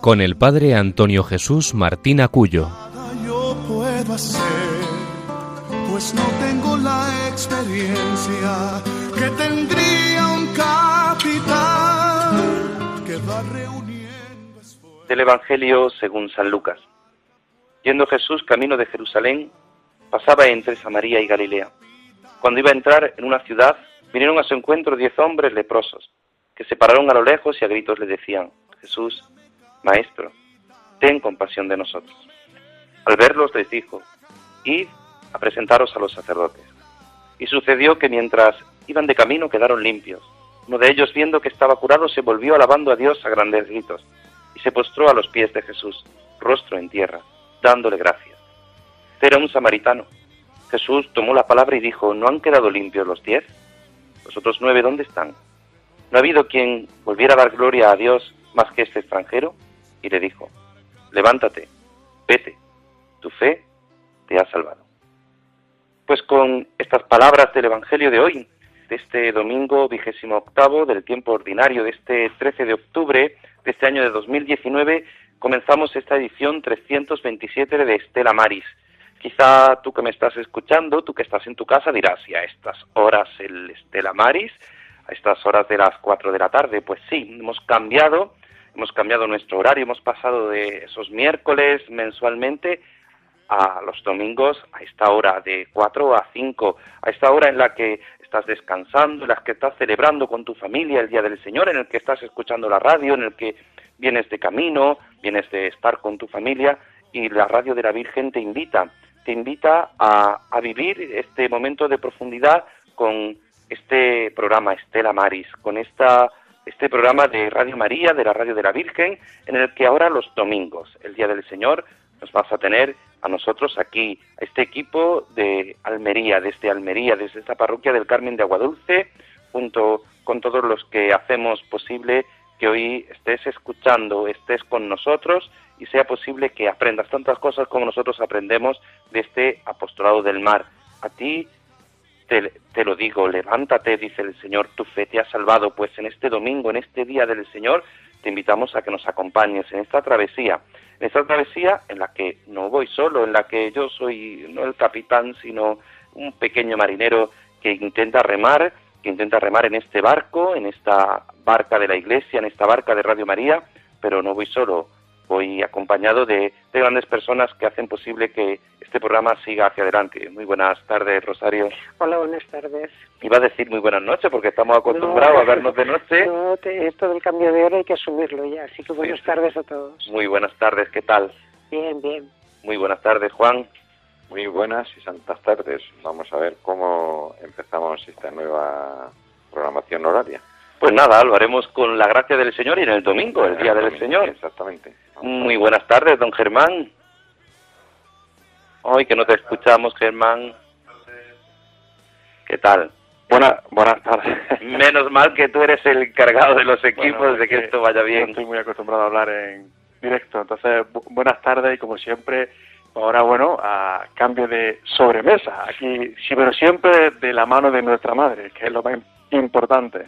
con el padre Antonio Jesús Martín Acuyo. Yo puedo hacer, pues no tengo la experiencia que tendría un capitán que va reuniendo esfuerzos. Del Evangelio según San Lucas. Yendo Jesús camino de Jerusalén, pasaba entre Samaria y Galilea. Cuando iba a entrar en una ciudad, vinieron a su encuentro diez hombres leprosos, que se pararon a lo lejos y a gritos le decían, Jesús, Maestro, ten compasión de nosotros. Al verlos les dijo, id a presentaros a los sacerdotes. Y sucedió que mientras iban de camino quedaron limpios. Uno de ellos, viendo que estaba curado, se volvió alabando a Dios a grandes gritos y se postró a los pies de Jesús, rostro en tierra, dándole gracias. Era un samaritano. Jesús tomó la palabra y dijo, ¿no han quedado limpios los diez? ¿Los otros nueve dónde están? ¿No ha habido quien volviera a dar gloria a Dios más que este extranjero? Y le dijo, levántate, vete, tu fe te ha salvado. Pues con estas palabras del Evangelio de hoy, de este domingo vigésimo octavo del tiempo ordinario de este 13 de octubre de este año de 2019, comenzamos esta edición 327 de Estela Maris. Quizá tú que me estás escuchando, tú que estás en tu casa, dirás, y a estas horas el Estela Maris, a estas horas de las 4 de la tarde, pues sí, hemos cambiado, hemos cambiado nuestro horario, hemos pasado de esos miércoles mensualmente a los domingos a esta hora de 4 a 5, a esta hora en la que estás descansando, en la que estás celebrando con tu familia el Día del Señor, en el que estás escuchando la radio, en el que vienes de camino, vienes de estar con tu familia y la radio de la Virgen te invita, te invita a, a vivir este momento de profundidad con este programa Estela Maris, con esta, este programa de Radio María, de la Radio de la Virgen, en el que ahora los domingos, el Día del Señor, nos vas a tener a nosotros aquí, a este equipo de Almería, desde Almería, desde esta parroquia del Carmen de Aguadulce, junto con todos los que hacemos posible que hoy estés escuchando, estés con nosotros y sea posible que aprendas tantas cosas como nosotros aprendemos de este apostolado del mar. A ti te, lo digo, levántate, dice el Señor, tu fe te ha salvado, pues en este domingo, en este día del Señor, te invitamos a que nos acompañes en esta travesía, en esta travesía en la que no voy solo, en la que yo soy no el capitán, sino un pequeño marinero que intenta remar, que intenta remar en este barco, en esta barca de la Iglesia, en esta barca de Radio María, pero no voy solo, voy acompañado de, de, grandes personas que hacen posible que este programa siga hacia adelante. Muy buenas tardes, Rosario. Hola, buenas tardes. Iba a decir muy buenas noches porque estamos acostumbrados no, a vernos de noche. No, te, esto del cambio de hora hay que asumirlo ya, así que buenas sí, tardes a todos. Muy buenas tardes, ¿qué tal? Bien, bien. Muy buenas tardes, Juan. Muy buenas y santas tardes. Vamos a ver cómo empezamos esta nueva programación horaria. Pues nada, lo haremos con la gracia del Señor y en el domingo, el Día del Señor. Exactamente. Muy buenas tardes, don Germán. Hoy que no te escuchamos, Germán. ¿Qué tal? Buenas, buenas tardes. Menos mal que tú eres el encargado de los equipos bueno, de que, que esto vaya bien. estoy muy acostumbrado a hablar en directo, entonces bu buenas tardes y como siempre, ahora bueno, a cambio de sobremesa, aquí, sí, pero siempre de la mano de nuestra madre, que es lo más importante.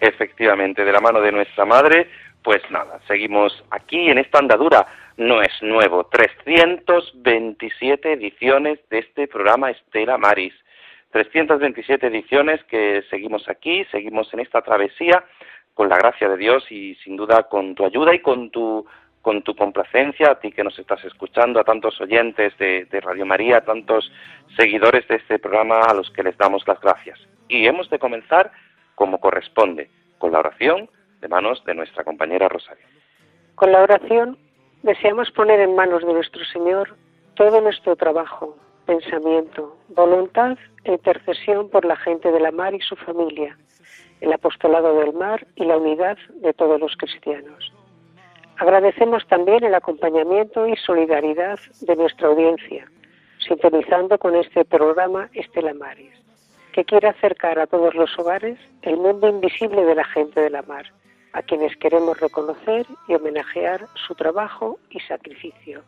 Efectivamente, de la mano de nuestra madre, pues nada, seguimos aquí en esta andadura. No es nuevo, 327 ediciones de este programa Estela Maris. 327 ediciones que seguimos aquí, seguimos en esta travesía con la gracia de Dios y sin duda con tu ayuda y con tu con tu complacencia, a ti que nos estás escuchando, a tantos oyentes de, de Radio María, a tantos seguidores de este programa a los que les damos las gracias. Y hemos de comenzar como corresponde, con la oración de manos de nuestra compañera Rosario. Con la oración deseamos poner en manos de nuestro Señor todo nuestro trabajo, pensamiento, voluntad e intercesión por la gente de la mar y su familia, el apostolado del mar y la unidad de todos los cristianos. Agradecemos también el acompañamiento y solidaridad de nuestra audiencia, sintonizando con este programa Estela Maris, que quiere acercar a todos los hogares el mundo invisible de la gente de la mar, a quienes queremos reconocer y homenajear su trabajo y sacrificio.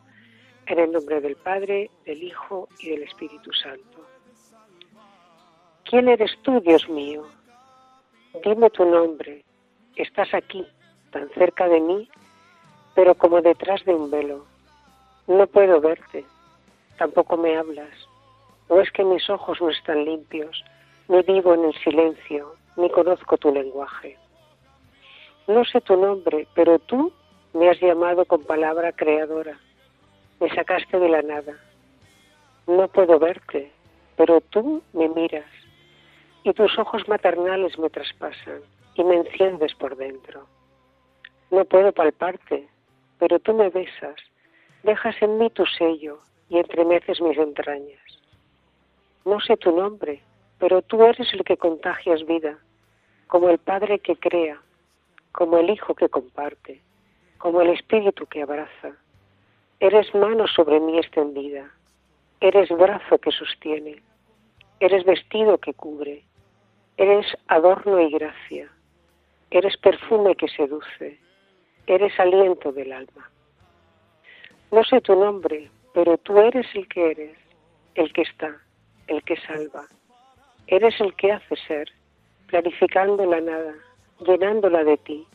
En el nombre del Padre, del Hijo y del Espíritu Santo. ¿Quién eres tú, Dios mío? Dime tu nombre. Estás aquí, tan cerca de mí, pero como detrás de un velo. No puedo verte, tampoco me hablas. O es que mis ojos no están limpios, ni vivo en el silencio, ni conozco tu lenguaje. No sé tu nombre, pero tú me has llamado con palabra creadora. Me sacaste de la nada. No puedo verte, pero tú me miras y tus ojos maternales me traspasan y me enciendes por dentro. No puedo palparte, pero tú me besas, dejas en mí tu sello y entremeces mis entrañas. No sé tu nombre, pero tú eres el que contagias vida, como el Padre que crea, como el Hijo que comparte, como el Espíritu que abraza. Eres mano sobre mí extendida, eres brazo que sostiene, eres vestido que cubre, Eres adorno y gracia, eres perfume que seduce, eres aliento del alma. No sé tu nombre, pero tú eres el que eres, el que está, el que salva. Eres el que hace ser, clarificando la nada, llenándola de ti,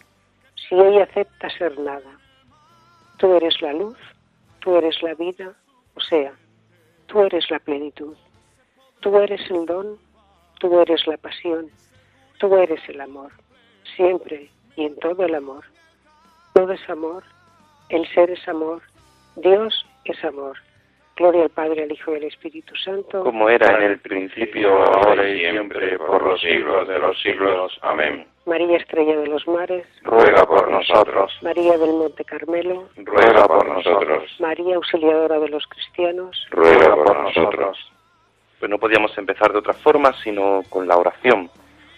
si ella acepta ser nada. Tú eres la luz, tú eres la vida, o sea, tú eres la plenitud. Tú eres el don Tú eres la pasión, tú eres el amor, siempre y en todo el amor. Todo es amor, el ser es amor, Dios es amor. Gloria al Padre, al Hijo y al Espíritu Santo. Como era en el principio, ahora y siempre, por los siglos de los siglos. Amén. María Estrella de los Mares, ruega por nosotros. María del Monte Carmelo, ruega por nosotros. María Auxiliadora de los Cristianos, ruega por nosotros pues no podíamos empezar de otra forma sino con la oración,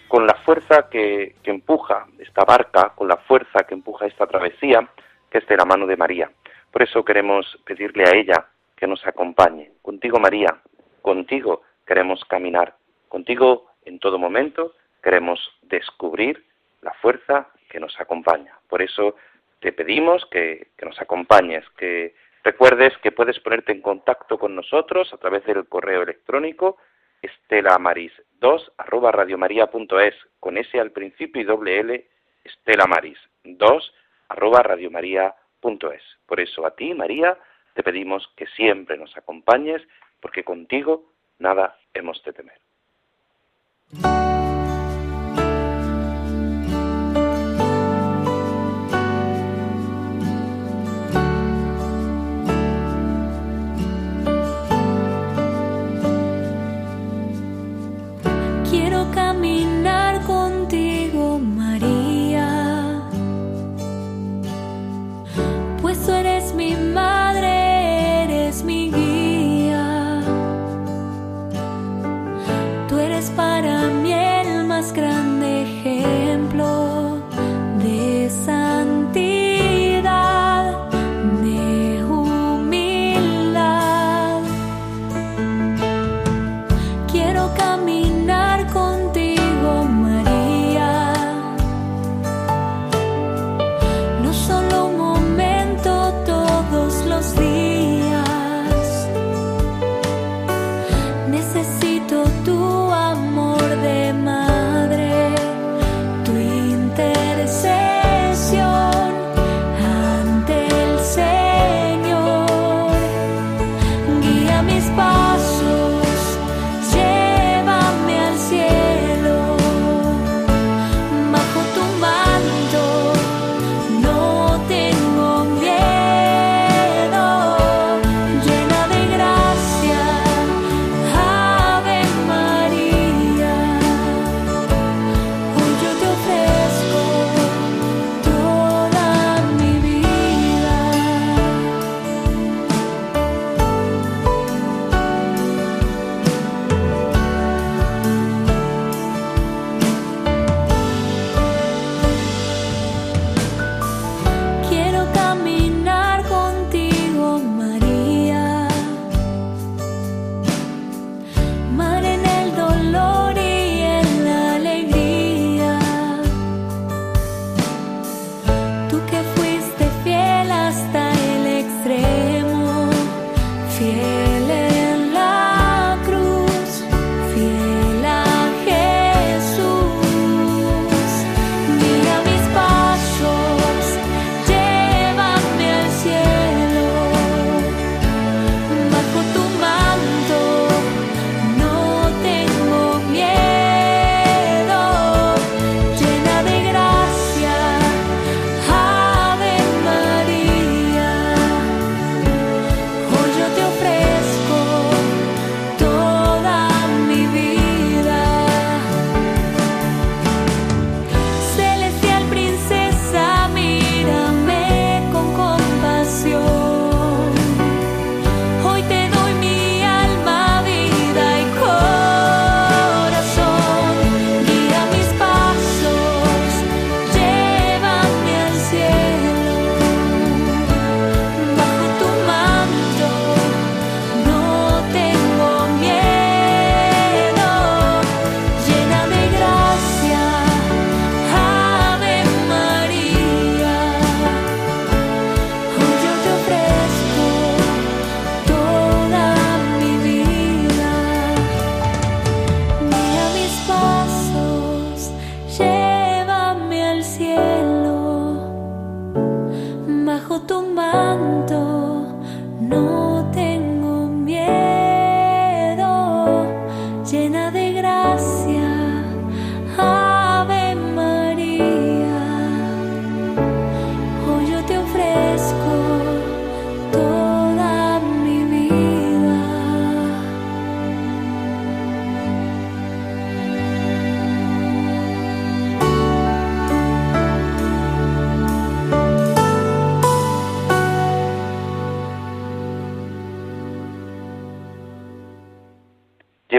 con la fuerza que, empuja esta barca, con la fuerza que empuja esta travesía, que es de la mano de María. Por eso queremos pedirle a ella que nos acompañe. Contigo, María, contigo queremos caminar, contigo en todo momento queremos descubrir la fuerza que nos acompaña. Por eso te pedimos que, que nos acompañes, que Recuerdes que puedes ponerte en contacto con nosotros a través del correo electrónico estelamaris2 arroba radiomaria.es con ese al principio y doble L estelamaris2 arroba radiomaria.es. Por eso a ti, María, te pedimos que siempre nos acompañes porque contigo nada hemos de temer.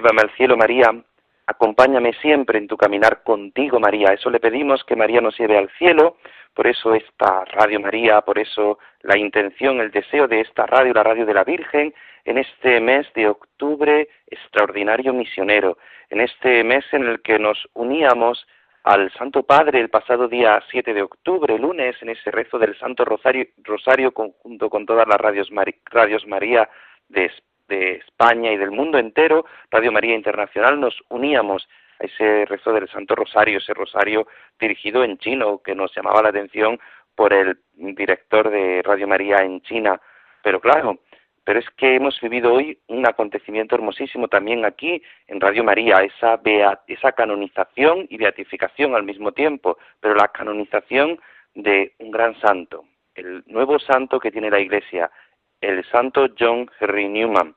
Llévame al cielo María, acompáñame siempre en tu caminar contigo María. Eso le pedimos que María nos lleve al cielo, por eso esta Radio María, por eso la intención, el deseo de esta radio, la radio de la Virgen, en este mes de octubre extraordinario misionero, en este mes en el que nos uníamos al Santo Padre el pasado día 7 de octubre, lunes, en ese rezo del Santo Rosario, Rosario junto con todas las radios, radios María de, de España y del mundo entero, Radio María Internacional, nos uníamos a ese rezo del Santo Rosario, ese rosario dirigido en chino, que nos llamaba la atención por el director de Radio María en China. Pero claro, pero es que hemos vivido hoy un acontecimiento hermosísimo también aquí en Radio María, esa, esa canonización y beatificación al mismo tiempo, pero la canonización de un gran santo, el nuevo santo que tiene la Iglesia, el santo John Henry Newman.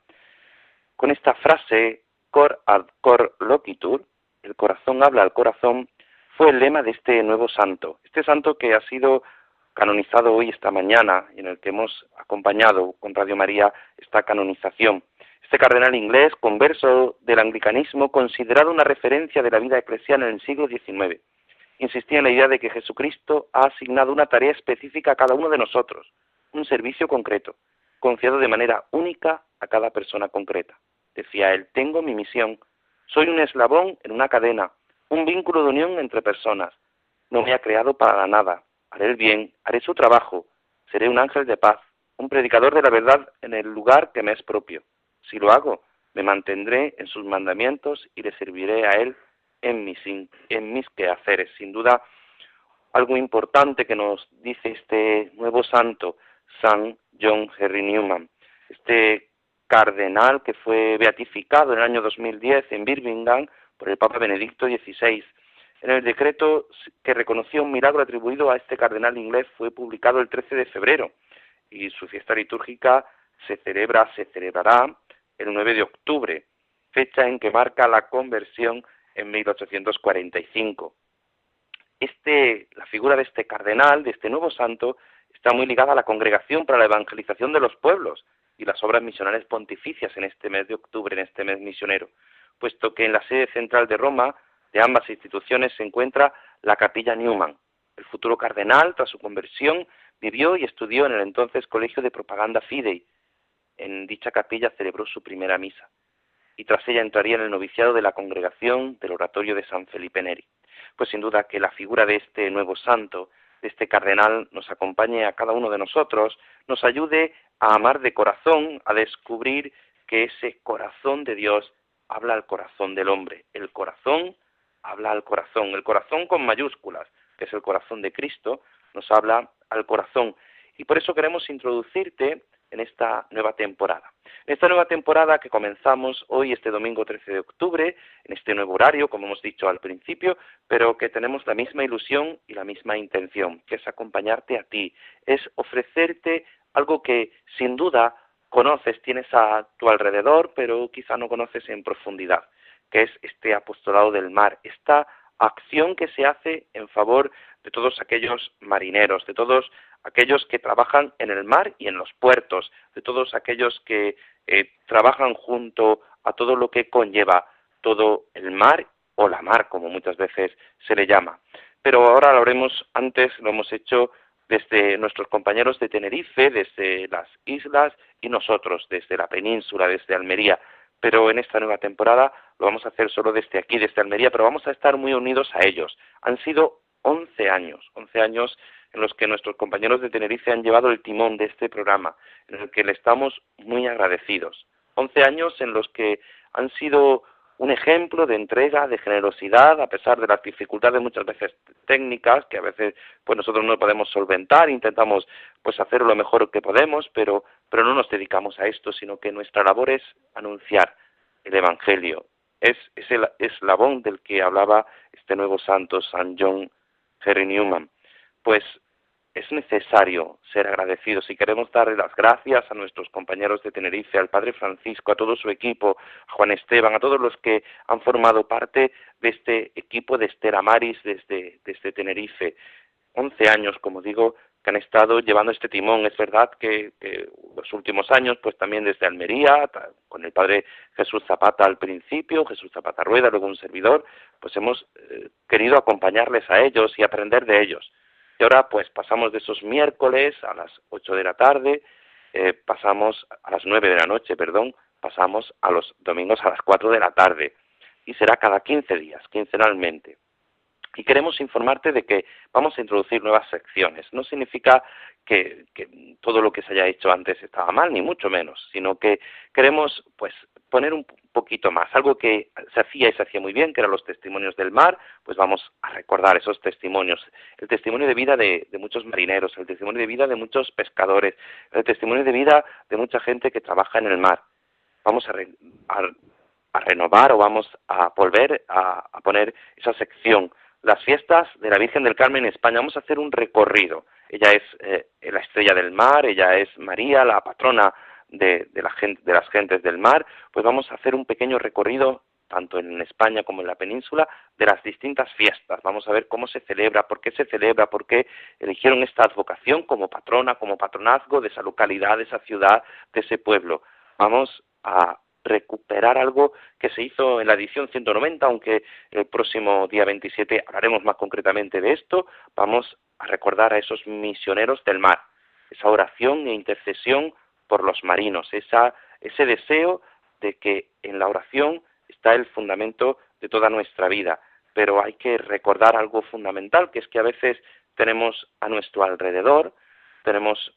Con esta frase, cor ad cor loquitur, el corazón habla al corazón, fue el lema de este nuevo santo. Este santo que ha sido canonizado hoy esta mañana en el que hemos acompañado con Radio María esta canonización. Este cardenal inglés, converso del anglicanismo, considerado una referencia de la vida eclesial en el siglo XIX, insistía en la idea de que Jesucristo ha asignado una tarea específica a cada uno de nosotros, un servicio concreto, confiado de manera única a cada persona concreta. Decía él, tengo mi misión, soy un eslabón en una cadena, un vínculo de unión entre personas. No me ha creado para nada, haré el bien, haré su trabajo, seré un ángel de paz, un predicador de la verdad en el lugar que me es propio. Si lo hago, me mantendré en sus mandamientos y le serviré a él en mis, en mis quehaceres. Sin duda, algo importante que nos dice este nuevo santo, San John Henry Newman, este cardenal que fue beatificado en el año 2010 en Birmingham por el Papa Benedicto XVI en el decreto que reconocía un milagro atribuido a este cardenal inglés fue publicado el 13 de febrero y su fiesta litúrgica se celebra, se celebrará el 9 de octubre, fecha en que marca la conversión en 1845. Este, la figura de este cardenal, de este nuevo santo, está muy ligada a la Congregación para la Evangelización de los Pueblos y las obras misionales pontificias en este mes de octubre, en este mes misionero, puesto que en la sede central de Roma de ambas instituciones se encuentra la capilla Newman. El futuro cardenal, tras su conversión, vivió y estudió en el entonces Colegio de Propaganda Fidei. En dicha capilla celebró su primera misa y tras ella entraría en el noviciado de la congregación del oratorio de San Felipe Neri. Pues sin duda que la figura de este nuevo santo, de este cardenal, nos acompañe a cada uno de nosotros, nos ayude a amar de corazón, a descubrir que ese corazón de Dios habla al corazón del hombre, el corazón habla al corazón. El corazón con mayúsculas, que es el corazón de Cristo, nos habla al corazón. Y por eso queremos introducirte en esta nueva temporada. En esta nueva temporada que comenzamos hoy, este domingo 13 de octubre, en este nuevo horario, como hemos dicho al principio, pero que tenemos la misma ilusión y la misma intención, que es acompañarte a ti, es ofrecerte algo que sin duda conoces, tienes a tu alrededor, pero quizá no conoces en profundidad que es este apostolado del mar, esta acción que se hace en favor de todos aquellos marineros, de todos aquellos que trabajan en el mar y en los puertos, de todos aquellos que eh, trabajan junto a todo lo que conlleva todo el mar o la mar, como muchas veces se le llama. Pero ahora lo haremos antes, lo hemos hecho desde nuestros compañeros de Tenerife, desde las islas y nosotros desde la península, desde Almería pero en esta nueva temporada lo vamos a hacer solo desde aquí, desde Almería, pero vamos a estar muy unidos a ellos. Han sido 11 años, 11 años en los que nuestros compañeros de Tenerife han llevado el timón de este programa, en el que le estamos muy agradecidos. 11 años en los que han sido un ejemplo de entrega, de generosidad, a pesar de las dificultades muchas veces técnicas, que a veces pues nosotros no podemos solventar, intentamos pues hacer lo mejor que podemos, pero, pero no nos dedicamos a esto, sino que nuestra labor es anunciar el Evangelio. Es, es el eslabón del que hablaba este nuevo santo, San John Henry Newman. Pues es necesario ser agradecidos Si queremos darle las gracias a nuestros compañeros de Tenerife, al Padre Francisco, a todo su equipo, a Juan Esteban, a todos los que han formado parte de este equipo de Estela Maris desde, desde Tenerife. Once años, como digo, que han estado llevando este timón. Es verdad que, los últimos años, pues también desde Almería, con el padre Jesús Zapata al principio, Jesús Zapata Rueda, luego un servidor, pues hemos eh, querido acompañarles a ellos y aprender de ellos. Y ahora pues pasamos de esos miércoles a las 8 de la tarde, eh, pasamos a las 9 de la noche, perdón, pasamos a los domingos a las 4 de la tarde y será cada 15 días, quincenalmente. Y queremos informarte de que vamos a introducir nuevas secciones. No significa que, todo lo que se haya hecho antes estaba mal, ni mucho menos, sino que queremos pues poner un poquito más. Algo que se hacía y se hacía muy bien, que eran los testimonios del mar, pues vamos a recordar esos testimonios. El testimonio de vida de, muchos marineros, el testimonio de vida de muchos pescadores, el testimonio de vida de mucha gente que trabaja en el mar. Vamos a, renovar o vamos a volver a poner esa sección las fiestas de la Virgen del Carmen en España. Vamos a hacer un recorrido. Ella es eh, la estrella del mar, ella es María, la patrona de, la gente, de las gentes del mar. Pues vamos a hacer un pequeño recorrido tanto en España como en la península, de las distintas fiestas. Vamos a ver cómo se celebra, por qué se celebra, por qué eligieron esta advocación como patrona, como patronazgo de esa localidad, de esa ciudad, de ese pueblo. Vamos a recuperar algo que se hizo en la edición 190, aunque el próximo día 27 hablaremos más concretamente de esto. Vamos a recordar a esos misioneros del mar, esa oración e intercesión por los marinos, esa, ese deseo de que en la oración está el fundamento de toda nuestra vida. Pero hay que recordar algo fundamental, que es que a veces tenemos a nuestro alrededor, tenemos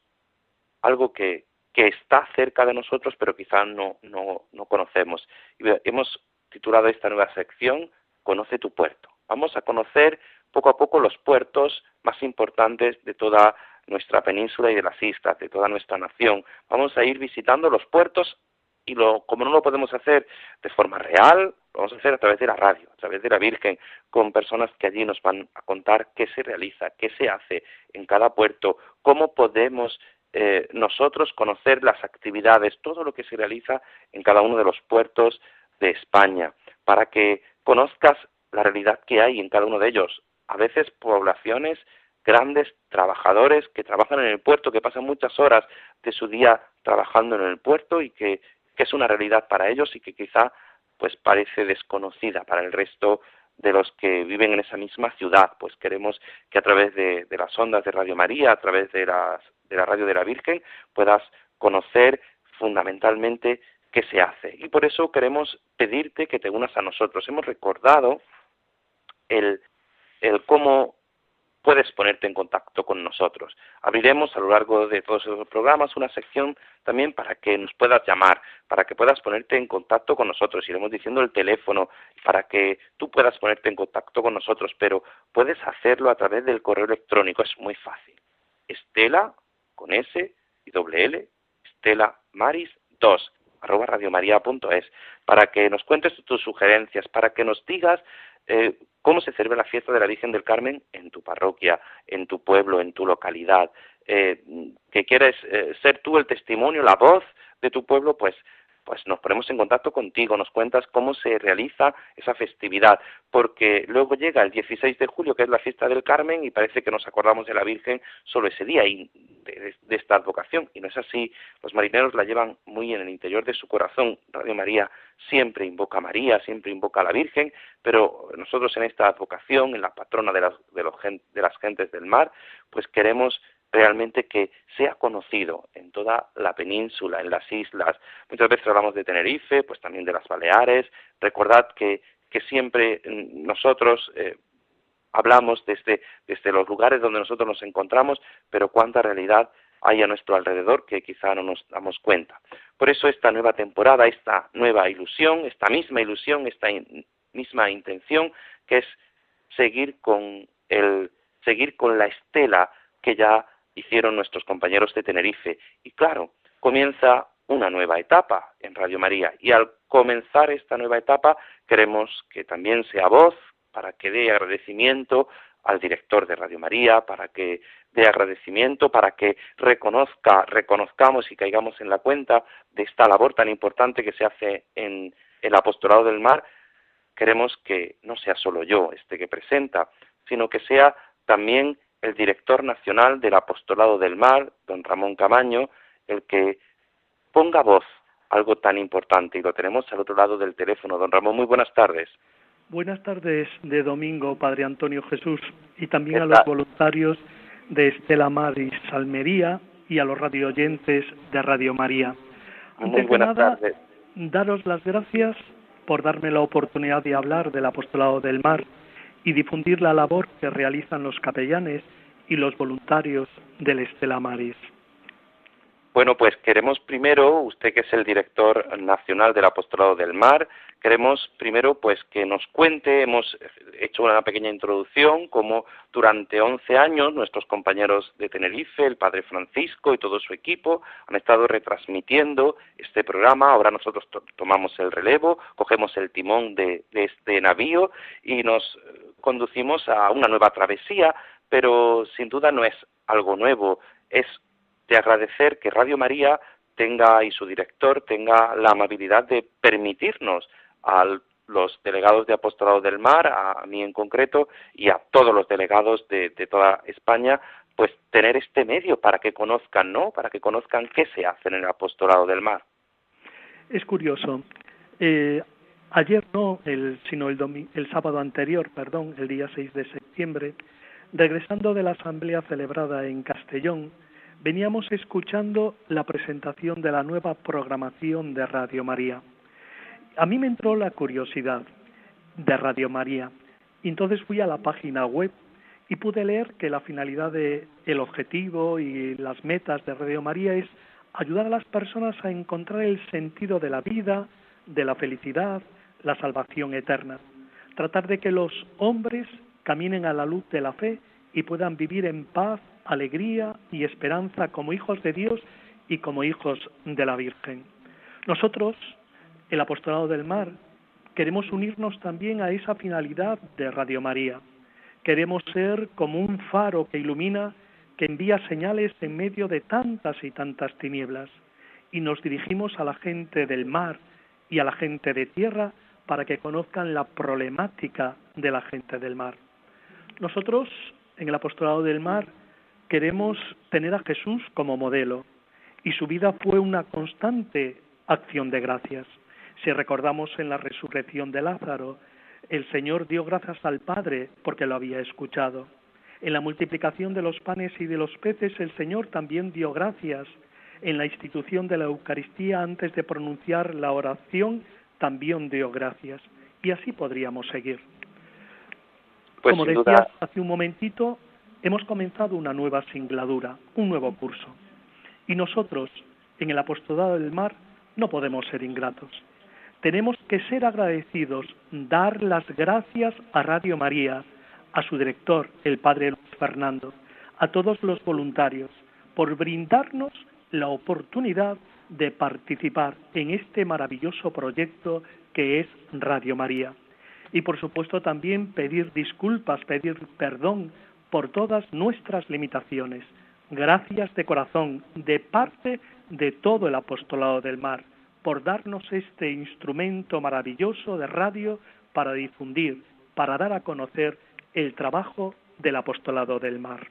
algo que, que está cerca de nosotros, pero quizá no, no, no conocemos. Y hemos titulado esta nueva sección Conoce tu puerto. Vamos a conocer poco a poco los puertos más importantes de toda nuestra península y de las islas, de toda nuestra nación. Vamos a ir visitando los puertos y lo, como no lo podemos hacer de forma real, lo vamos a hacer a través de la radio, a través de la Virgen, con personas que allí nos van a contar qué se realiza, qué se hace en cada puerto, cómo podemos eh, nosotros conocer las actividades, todo lo que se realiza en cada uno de los puertos de España, para que conozcas la realidad que hay en cada uno de ellos. A veces poblaciones grandes trabajadores que trabajan en el puerto, que pasan muchas horas de su día trabajando en el puerto y que, es una realidad para ellos y que quizá pues parece desconocida para el resto de los que viven en esa misma ciudad. Pues queremos que a través de, las ondas de Radio María, a través de de la Radio de la Virgen puedas conocer fundamentalmente qué se hace. Y por eso queremos pedirte que te unas a nosotros. Hemos recordado el, el cómo puedes ponerte en contacto con nosotros. Abriremos a lo largo de todos esos programas una sección también para que nos puedas llamar, para que puedas ponerte en contacto con nosotros. Iremos diciendo el teléfono para que tú puedas ponerte en contacto con nosotros, pero puedes hacerlo a través del correo electrónico, es muy fácil. Estela con S y doble L, Estela Maris 2, arroba radiomaria.es, para que nos cuentes tus sugerencias, para que nos digas eh, cómo se celebra la fiesta de la Virgen del Carmen en tu parroquia, en tu pueblo, en tu localidad, eh, que quieres eh, ser tú el testimonio, la voz de tu pueblo, pues pues nos ponemos en contacto contigo, nos cuentas cómo se realiza esa festividad, porque luego llega el 16 de julio, que es la fiesta del Carmen, y parece que nos acordamos de la Virgen solo ese día y de, esta advocación, y no es así. Los marineros la llevan muy en el interior de su corazón. Radio María siempre invoca a María, siempre invoca a la Virgen, pero nosotros en esta advocación, en la patrona de las, de, los, de las gentes del mar, pues queremos realmente que sea conocido en toda la península, en las islas. Muchas veces hablamos de Tenerife, pues también de las Baleares. Recordad que, que siempre nosotros eh, hablamos desde, desde los lugares donde nosotros nos encontramos, pero cuánta realidad hay a nuestro alrededor que quizá no nos damos cuenta. Por eso esta nueva temporada, esta nueva ilusión, esta misma ilusión, esta misma intención, que es seguir con el seguir con la estela que ya hicieron nuestros compañeros de Tenerife. Y claro, comienza una nueva etapa en Radio María. Y al comenzar esta nueva etapa, queremos que también sea voz para que dé agradecimiento al director de Radio María, para que dé agradecimiento, para que reconozca, reconozcamos y caigamos en la cuenta de esta labor tan importante que se hace en el apostolado del mar. Queremos que no sea solo yo este que presenta, sino que sea también el director nacional del Apostolado del Mar, don Ramón Camaño, el que ponga voz a algo tan importante y lo tenemos al otro lado del teléfono. Don Ramón, muy buenas tardes. Buenas tardes de domingo, Padre Antonio Jesús, y también a los voluntarios de Estela Maris Almería y a los radioyentes de Radio María. Muy buenas tardes. Daros las gracias por darme la oportunidad de hablar del apostolado del mar y difundir la labor que realizan los capellanes y los voluntarios del Estela Maris. Bueno, pues queremos primero, usted que es el director nacional del Apostolado del Mar, queremos primero pues que nos cuente, hemos hecho una pequeña introducción, como durante 11 años nuestros compañeros de Tenerife, el Padre Francisco y todo su equipo han estado retransmitiendo este programa, ahora nosotros tomamos el relevo, cogemos el timón de este navío y nos conducimos a una nueva travesía, pero sin duda no es algo nuevo, es de agradecer que Radio María tenga y su director tenga la amabilidad de permitirnos a los delegados de Apostolado del Mar, a mí en concreto, y a todos los delegados de, toda España, pues tener este medio para que conozcan, ¿no? Para que conozcan qué se hace en el Apostolado del Mar. Es curioso. Eh, ayer no, el, sino el, el sábado anterior, perdón, el día 6 de septiembre, regresando de la asamblea celebrada en Castellón, veníamos escuchando la presentación de la nueva programación de Radio María. A mí me entró la curiosidad de Radio María. entonces fui a la página web y pude leer que la finalidad de el objetivo y las metas de Radio María es ayudar a las personas a encontrar el sentido de la vida, de la felicidad, la salvación eterna. Tratar de que los hombres caminen a la luz de la fe y puedan vivir en paz alegría y esperanza como hijos de Dios y como hijos de la Virgen. Nosotros, el Apostolado del Mar, queremos unirnos también a esa finalidad de Radio María. Queremos ser como un faro que ilumina, que envía señales en medio de tantas y tantas tinieblas. Y nos dirigimos a la gente del mar y a la gente de tierra para que conozcan la problemática de la gente del mar. Nosotros, en el Apostolado del Mar, queremos tener a Jesús como modelo y su vida fue una constante acción de gracias. Si recordamos en la resurrección de Lázaro, el Señor dio gracias al Padre porque lo había escuchado. En la multiplicación de los panes y de los peces, el Señor también dio gracias. En la institución de la Eucaristía, antes de pronunciar la oración, también dio gracias. Y así podríamos seguir. Pues Como decía hace un momentito, hemos comenzado una nueva singladura, un nuevo curso. Y nosotros, en el apostolado del mar, no podemos ser ingratos. Tenemos que ser agradecidos, dar las gracias a Radio María, a su director, el Padre Luis Fernando, a todos los voluntarios, por brindarnos la oportunidad de participar en este maravilloso proyecto que es Radio María. Y por supuesto también pedir disculpas, pedir perdón por todas nuestras limitaciones. Gracias de corazón, de parte de todo el apostolado del mar, por darnos este instrumento maravilloso de radio para difundir, para dar a conocer el trabajo del apostolado del mar.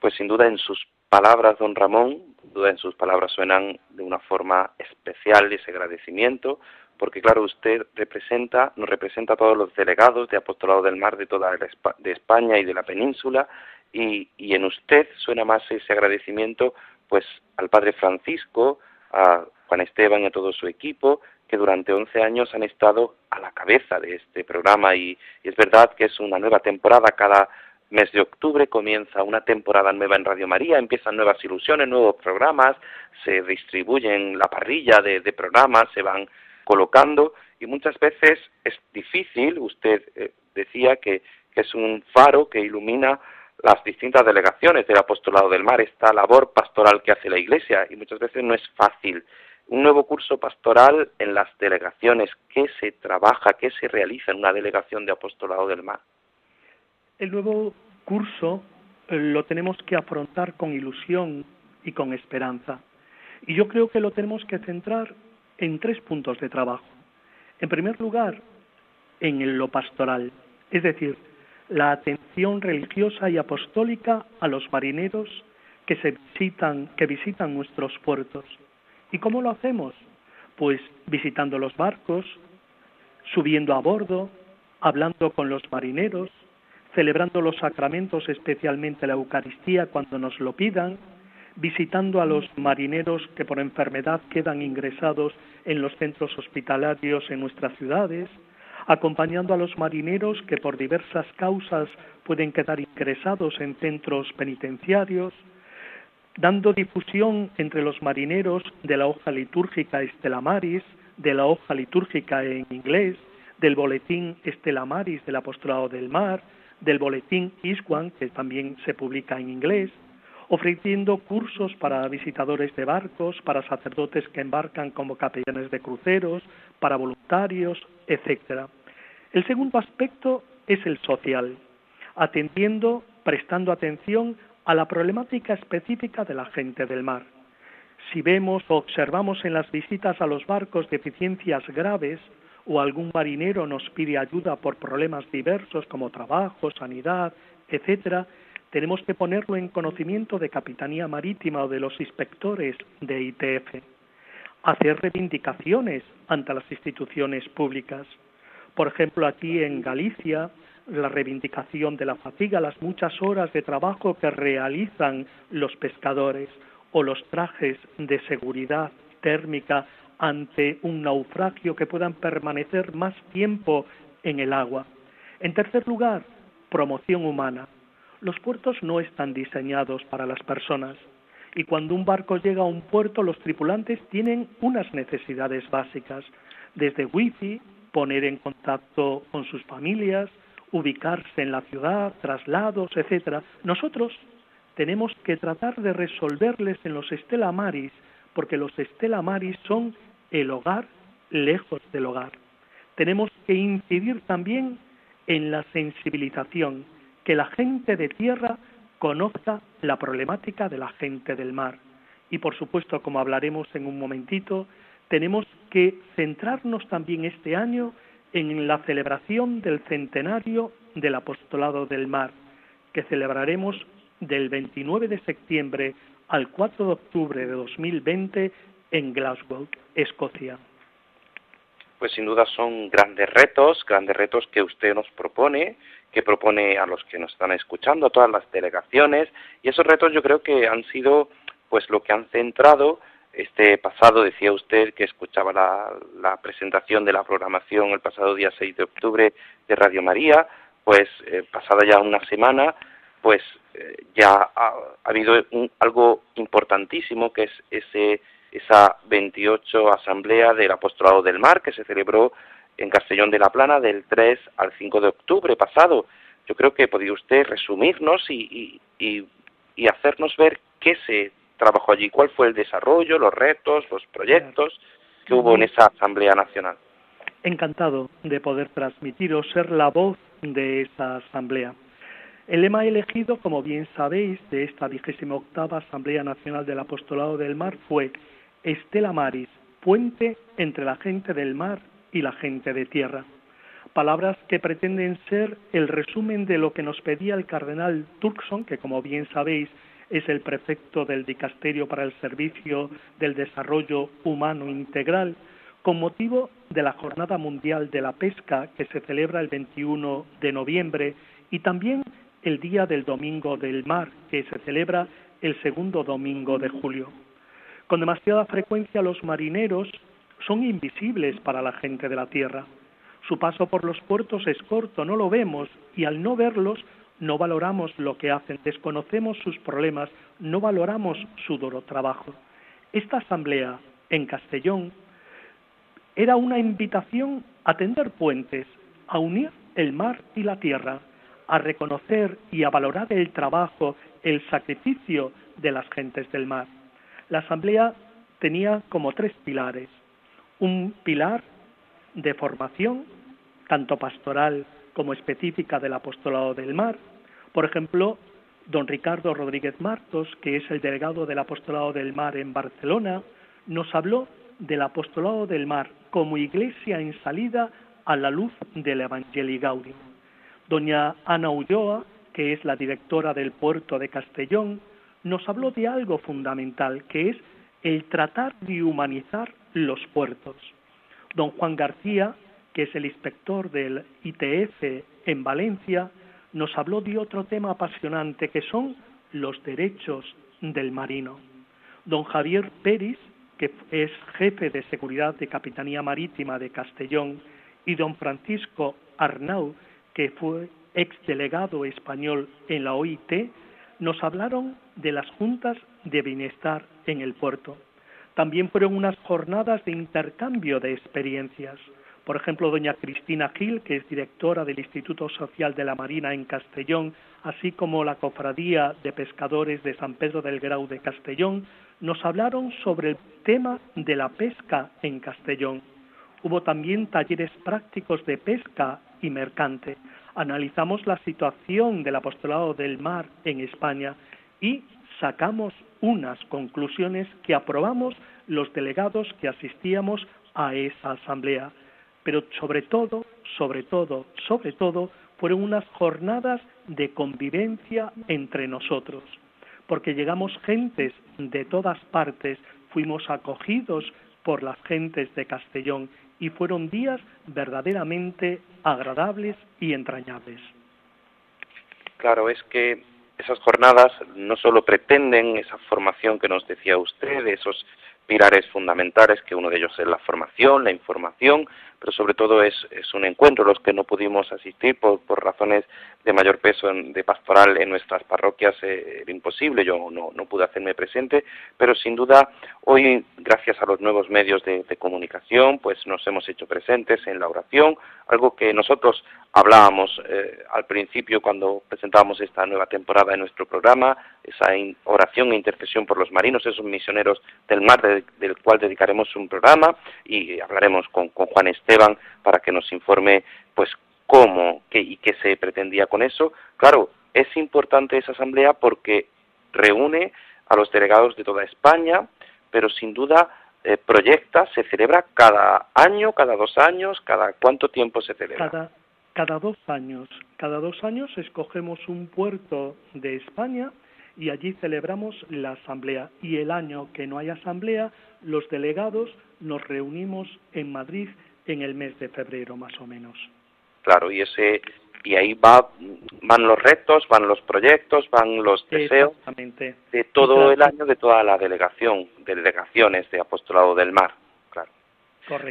Pues sin duda en sus palabras, don Ramón, duda en sus palabras suenan de una forma especial ese agradecimiento, porque claro, usted representa, nos representa a todos los delegados de Apostolado del Mar de toda de España y de la península, y, y en usted suena más ese agradecimiento pues al Padre Francisco, a Juan Esteban y a todo su equipo, que durante 11 años han estado a la cabeza de este programa. Y, es verdad que es una nueva temporada. Cada mes de octubre comienza una temporada nueva en Radio María, empiezan nuevas ilusiones, nuevos programas, se distribuyen la parrilla de, de programas, se van colocando. Y muchas veces es difícil, usted eh, decía que, es un faro que ilumina las distintas delegaciones del apostolado del mar, esta labor pastoral que hace la Iglesia. Y muchas veces no es fácil. Un nuevo curso pastoral en las delegaciones, ¿qué se trabaja, qué se realiza en una delegación de apostolado del mar? El nuevo curso eh, lo tenemos que afrontar con ilusión y con esperanza. Y yo creo que lo tenemos que centrar en tres puntos de trabajo. En primer lugar, en lo pastoral, es decir, la atención religiosa y apostólica a los marineros que se visitan, que visitan nuestros puertos. ¿Y cómo lo hacemos? Pues visitando los barcos, subiendo a bordo, hablando con los marineros, celebrando los sacramentos, especialmente la Eucaristía cuando nos lo pidan, visitando a los marineros que por enfermedad quedan ingresados en los centros hospitalarios en nuestras ciudades, acompañando a los marineros que por diversas causas pueden quedar ingresados en centros penitenciarios, dando difusión entre los marineros de la hoja litúrgica Estela Maris, de la hoja litúrgica en inglés, del boletín Estela Maris del Apostolado del Mar, del boletín Isquan, que también se publica en inglés, ofreciendo cursos para visitadores de barcos, para sacerdotes que embarcan como capellanes de cruceros, para voluntarios, etc. El segundo aspecto es el social, atendiendo, prestando atención a la problemática específica de la gente del mar. Si vemos o observamos en las visitas a los barcos deficiencias graves o algún marinero nos pide ayuda por problemas diversos como trabajo, sanidad, etcétera, tenemos que ponerlo en conocimiento de Capitanía Marítima o de los inspectores de ITF, hacer reivindicaciones ante las instituciones públicas. Por ejemplo, aquí en Galicia, la reivindicación de la fatiga, las muchas horas de trabajo que realizan los pescadores o los trajes de seguridad térmica ante un naufragio que puedan permanecer más tiempo en el agua. En tercer lugar, promoción humana. Los puertos no están diseñados para las personas y cuando un barco llega a un puerto los tripulantes tienen unas necesidades básicas, desde wifi, poner en contacto con sus familias, ubicarse en la ciudad, traslados, etcétera. Nosotros tenemos que tratar de resolverles en los Estela Maris, porque los Estela Maris son el hogar lejos del hogar. Tenemos que incidir también en la sensibilización, que la gente de tierra conozca la problemática de la gente del mar. Y por supuesto, como hablaremos en un momentito, tenemos que centrarnos también este año en la celebración del centenario del apostolado del mar, que celebraremos del 29 de septiembre al 4 de octubre de 2020 en Glasgow, Escocia. Pues sin duda son grandes retos, grandes retos que usted nos propone que propone a los que nos están escuchando, a todas las delegaciones, y esos retos yo creo que han sido pues lo que han centrado este pasado, decía usted que escuchaba la, presentación de la programación el pasado día 6 de octubre de Radio María, pues eh, pasada ya una semana, pues eh, ya ha, habido algo importantísimo que es ese, esa 28 Asamblea del Apostolado del Mar que se celebró en Castellón de la Plana del 3 al 5 de octubre pasado. Yo creo que podría usted resumirnos y, hacernos ver qué se trabajó allí, cuál fue el desarrollo, los retos, los proyectos que hubo en esa Asamblea Nacional. Encantado de poder transmitir o ser la voz de esa Asamblea. El lema elegido, como bien sabéis, de esta vigésima octava Asamblea Nacional del Apostolado del Mar fue Estela Maris, puente entre la gente del mar y la gente de tierra. Palabras que pretenden ser el resumen de lo que nos pedía el cardenal Turkson, que como bien sabéis es el prefecto del Dicasterio para el Servicio del Desarrollo Humano Integral, con motivo de la Jornada Mundial de la Pesca que se celebra el 21 de noviembre y también el Día del Domingo del Mar que se celebra el segundo domingo de julio. Con demasiada frecuencia los marineros son invisibles para la gente de la tierra. Su paso por los puertos es corto, no lo vemos y al no verlos no valoramos lo que hacen, desconocemos sus problemas, no valoramos su duro trabajo. Esta asamblea en Castellón era una invitación a tender puentes, a unir el mar y la tierra, a reconocer y a valorar el trabajo, el sacrificio de las gentes del mar. La asamblea tenía como tres pilares un pilar de formación, tanto pastoral como específica del apostolado del mar. Por ejemplo, don Ricardo Rodríguez Martos, que es el delegado del apostolado del mar en Barcelona, nos habló del apostolado del mar como iglesia en salida a la luz del Evangelii Gaudium. Doña Ana Ulloa, que es la directora del puerto de Castellón, nos habló de algo fundamental, que es el tratar de humanizar los puertos. Don Juan García, que es el inspector del ITF en Valencia, nos habló de otro tema apasionante que son los derechos del marino. Don Javier Peris, que es jefe de seguridad de Capitanía Marítima de Castellón, y don Francisco Arnau, que fue exdelegado español en la OIT, nos hablaron de las juntas de bienestar en el puerto. También fueron unas jornadas de intercambio de experiencias. Por ejemplo, doña Cristina Gil, que es directora del Instituto Social de la Marina en Castellón, así como la Cofradía de Pescadores de San Pedro del Grau de Castellón, nos hablaron sobre el tema de la pesca en Castellón. Hubo también talleres prácticos de pesca y mercante. Analizamos la situación del apostolado del mar en España y sacamos unas conclusiones que aprobamos los delegados que asistíamos a esa asamblea. Pero sobre todo, sobre todo, sobre todo, fueron unas jornadas de convivencia entre nosotros, porque llegamos gentes de todas partes, fuimos acogidos por las gentes de Castellón y fueron días verdaderamente agradables y entrañables. Claro, es que esas jornadas no solo pretenden esa formación que nos decía usted, esos pilares fundamentales, que uno de ellos es la formación, la información, pero sobre todo es, es un encuentro, los que no pudimos asistir por, por razones de mayor peso de pastoral en nuestras parroquias eh, era imposible, yo no, no, pude hacerme presente, pero sin duda hoy, gracias a los nuevos medios de, de comunicación, pues nos hemos hecho presentes en la oración, algo que nosotros hablábamos eh, al principio cuando presentábamos esta nueva temporada en nuestro programa, esa oración e intercesión por los marinos, esos misioneros del mar del cual dedicaremos un programa y hablaremos con, con Juan para que nos informe pues cómo qué, y qué se pretendía con eso. Claro, es importante esa asamblea porque reúne a los delegados de toda España, pero sin duda eh, proyecta, se celebra cada año, cada dos años, cada cuánto tiempo se celebra. Cada, cada dos años, cada dos años escogemos un puerto de España y allí celebramos la asamblea. Y el año que no hay asamblea, los delegados nos reunimos en Madrid en el mes de febrero, más o menos. Claro, y ese y ahí va van los retos, van los proyectos, van los deseos de todo el año de toda la delegación, de delegaciones de apostolado del mar.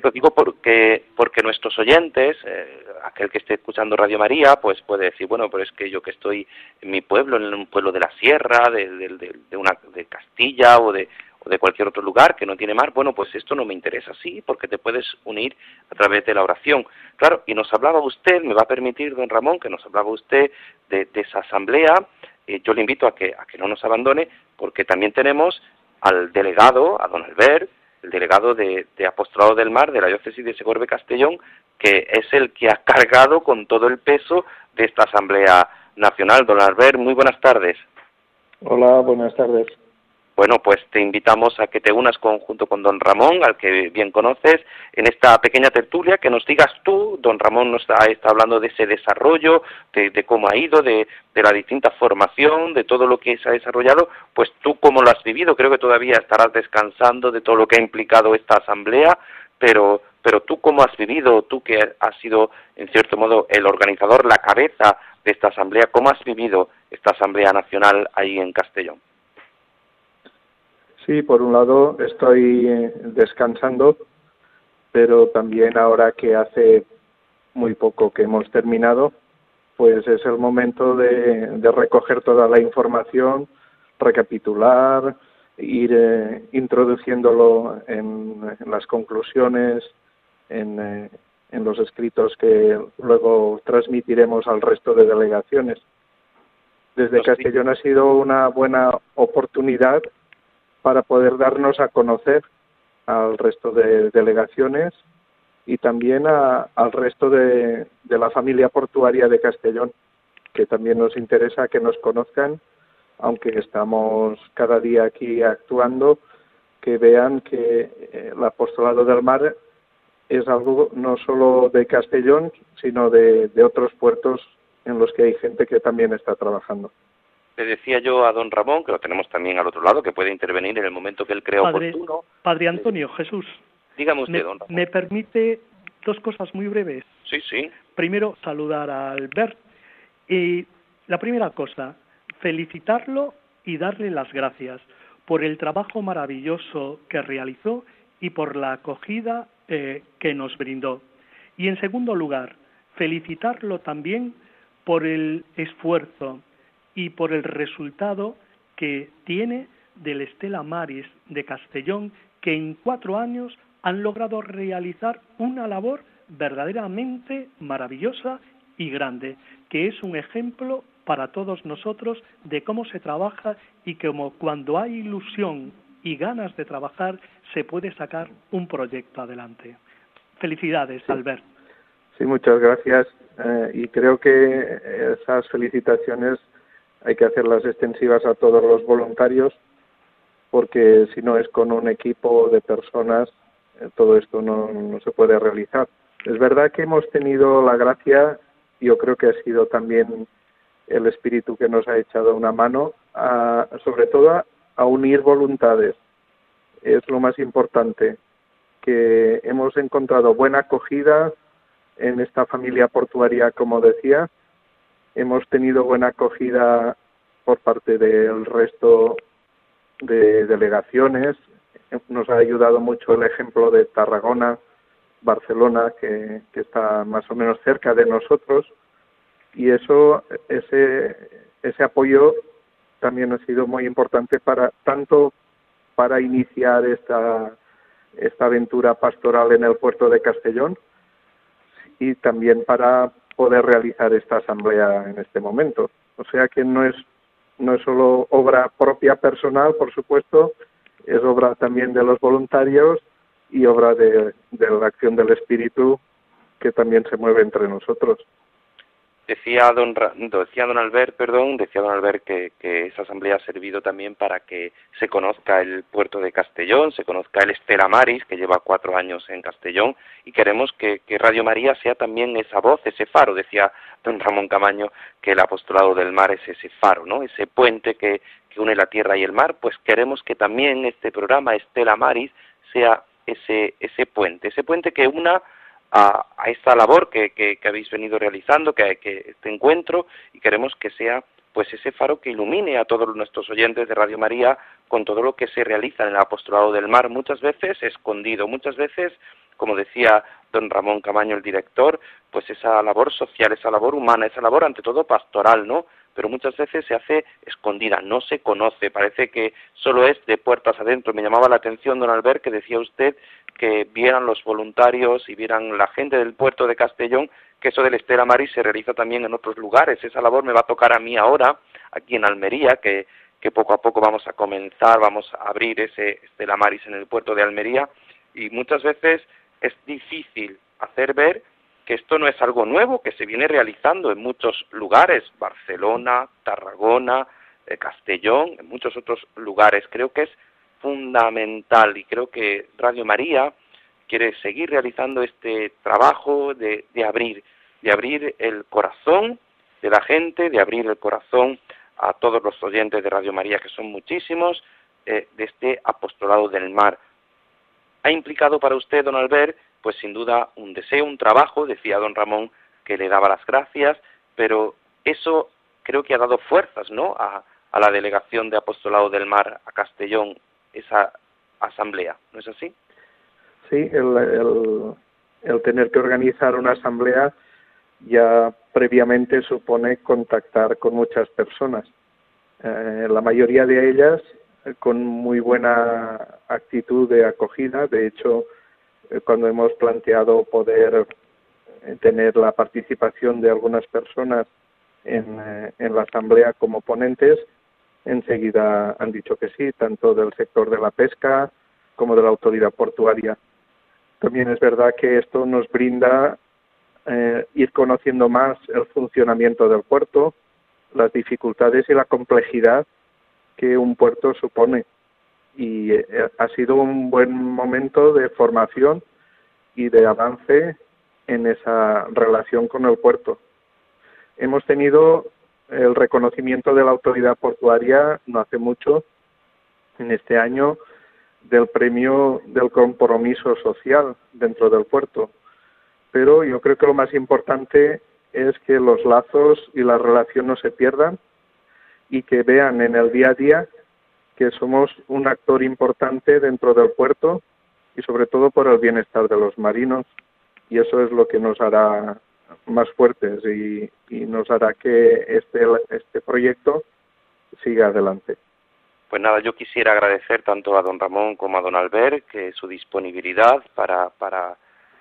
Lo digo porque porque nuestros oyentes, eh, aquel que esté escuchando Radio María, pues puede decir, bueno, pero es que yo que estoy en mi pueblo, en un pueblo de la sierra, de, de, de una de Castilla o de de cualquier otro lugar que no tiene mar, bueno, pues esto no me interesa, sí, porque te puedes unir a través de la oración. Claro, y nos hablaba usted, me va a permitir, don Ramón, que nos hablaba usted de, esa asamblea, eh, yo le invito a que, a que no nos abandone, porque también tenemos al delegado, a don Albert, el delegado de, de del Mar de la diócesis de Segorbe Castellón, que es el que ha cargado con todo el peso de esta Asamblea Nacional. Don Albert, muy buenas tardes. Hola, buenas tardes. Bueno, pues te invitamos a que te unas junto con don Ramón, al que bien conoces, en esta pequeña tertulia, que nos digas tú, don Ramón nos está, está hablando de ese desarrollo, de, cómo ha ido, de, la distinta formación, de todo lo que se ha desarrollado, pues tú cómo lo has vivido, creo que todavía estarás descansando de todo lo que ha implicado esta asamblea, pero, pero tú cómo has vivido, tú que has sido en cierto modo el organizador, la cabeza de esta asamblea, ¿cómo has vivido esta asamblea nacional ahí en Castellón? Sí, por un lado estoy eh, descansando, pero también ahora que hace muy poco que hemos terminado, pues es el momento de, recoger toda la información, recapitular, ir eh, introduciéndolo en, las conclusiones, en, eh, en los escritos que luego transmitiremos al resto de delegaciones. Desde pues Castellón ha sido una buena oportunidad para poder darnos a conocer al resto de delegaciones y también al resto de, la familia portuaria de Castellón, que también nos interesa que nos conozcan, aunque estamos cada día aquí actuando, que vean que eh, el apostolado del mar es algo no solo de Castellón, sino de, otros puertos en los que hay gente que también está trabajando. Le decía yo a don Ramón, que lo tenemos también al otro lado, que puede intervenir en el momento que él crea Padre, oportuno. Padre Antonio, Jesús, Dígame usted, me, don Ramón. me permite dos cosas muy breves. Sí, sí. Primero, saludar a Albert. Y la primera cosa, felicitarlo y darle las gracias por el trabajo maravilloso que realizó y por la acogida eh, que nos brindó. Y en segundo lugar, felicitarlo también por el esfuerzo y por el resultado que tiene del Estela Maris de Castellón, que en cuatro años han logrado realizar una labor verdaderamente maravillosa y grande, que es un ejemplo para todos nosotros de cómo se trabaja y como cuando hay ilusión y ganas de trabajar se puede sacar un proyecto adelante. Felicidades, Albert. Sí, muchas gracias. Eh, y creo que esas felicitaciones hay que hacerlas extensivas a todos los voluntarios, porque si no es con un equipo de personas, eh, todo esto no, no se puede realizar. Es verdad que hemos tenido la gracia, yo creo que ha sido también el espíritu que nos ha echado una mano, a, sobre todo a, a unir voluntades. Es lo más importante, que hemos encontrado buena acogida en esta familia portuaria, como decía. Hemos tenido buena acogida por parte del resto de delegaciones. Nos ha ayudado mucho el ejemplo de Tarragona, Barcelona, que, está más o menos cerca de nosotros. Y eso, ese, ese apoyo también ha sido muy importante para tanto para iniciar esta, esta aventura pastoral en el puerto de Castellón y también para poder realizar esta asamblea en este momento. O sea que no es no es solo obra propia personal, por supuesto, es obra también de los voluntarios y obra de, de la acción del Espíritu que también se mueve entre nosotros. Decía don, decía don Albert, perdón, decía don Albert que, que esa asamblea ha servido también para que se conozca el puerto de Castellón, se conozca el Estela Maris, que lleva cuatro años en Castellón, y queremos que, que Radio María sea también esa voz, ese faro, decía don Ramón Camaño, que el apostolado del mar es ese faro, ¿no? Ese puente que, que une la tierra y el mar, pues queremos que también este programa Estela Maris sea ese, ese puente, ese puente que una a, a esta labor que, que, habéis venido realizando, que, que este encuentro, y queremos que sea pues ese faro que ilumine a todos nuestros oyentes de Radio María con todo lo que se realiza en el apostolado del mar, muchas veces escondido, muchas veces, como decía don Ramón Camaño, el director, pues esa labor social, esa labor humana, esa labor ante todo pastoral, ¿no? Pero muchas veces se hace escondida, no se conoce, parece que solo es de puertas adentro. Me llamaba la atención, don Albert, que decía usted que vieran los voluntarios y vieran la gente del puerto de Castellón que eso del Estela Maris se realiza también en otros lugares. Esa labor me va a tocar a mí ahora, aquí en Almería, que, que poco a poco vamos a comenzar, vamos a abrir ese Estela Maris en el puerto de Almería. Y muchas veces es difícil hacer ver que esto no es algo nuevo, que se viene realizando en muchos lugares, Barcelona, Tarragona, eh, Castellón, en muchos otros lugares. Creo que es fundamental y creo que Radio María quiere seguir realizando este trabajo de, abrir, de abrir el corazón de la gente, de abrir el corazón a todos los oyentes de Radio María, que son muchísimos, eh, de este apostolado del mar. ¿Ha implicado para usted, don Albert, pues sin duda un deseo, un trabajo, decía don Ramón, que le daba las gracias, pero eso creo que ha dado fuerzas, ¿no?, a, a la delegación de apostolado del mar a Castellón, esa asamblea, ¿no es así? Sí, el, el, tener que organizar una asamblea ya previamente supone contactar con muchas personas. Eh, la mayoría de ellas con muy buena actitud de acogida. De hecho, cuando hemos planteado poder eh, tener la participación de algunas personas en, eh, en la asamblea como ponentes, enseguida han dicho que sí, tanto del sector de la pesca como de la autoridad portuaria. También es verdad que esto nos brinda eh, ir conociendo más el funcionamiento del puerto, las dificultades y la complejidad que un puerto supone. Y eh, ha sido un buen momento de formación y de avance en esa relación con el puerto. hemos tenido el reconocimiento de la autoridad portuaria no hace mucho, en este año, del premio del compromiso social dentro del puerto. Pero yo creo que lo más importante es que los lazos y la relación no se pierdan y que vean en el día a día que somos un actor importante dentro del puerto y sobre todo por el bienestar de los marinos y eso es lo que nos hará más fuertes y, nos hará que este, este proyecto siga adelante. Pues nada, yo quisiera agradecer tanto a don Ramón como a don Albert que su disponibilidad para, para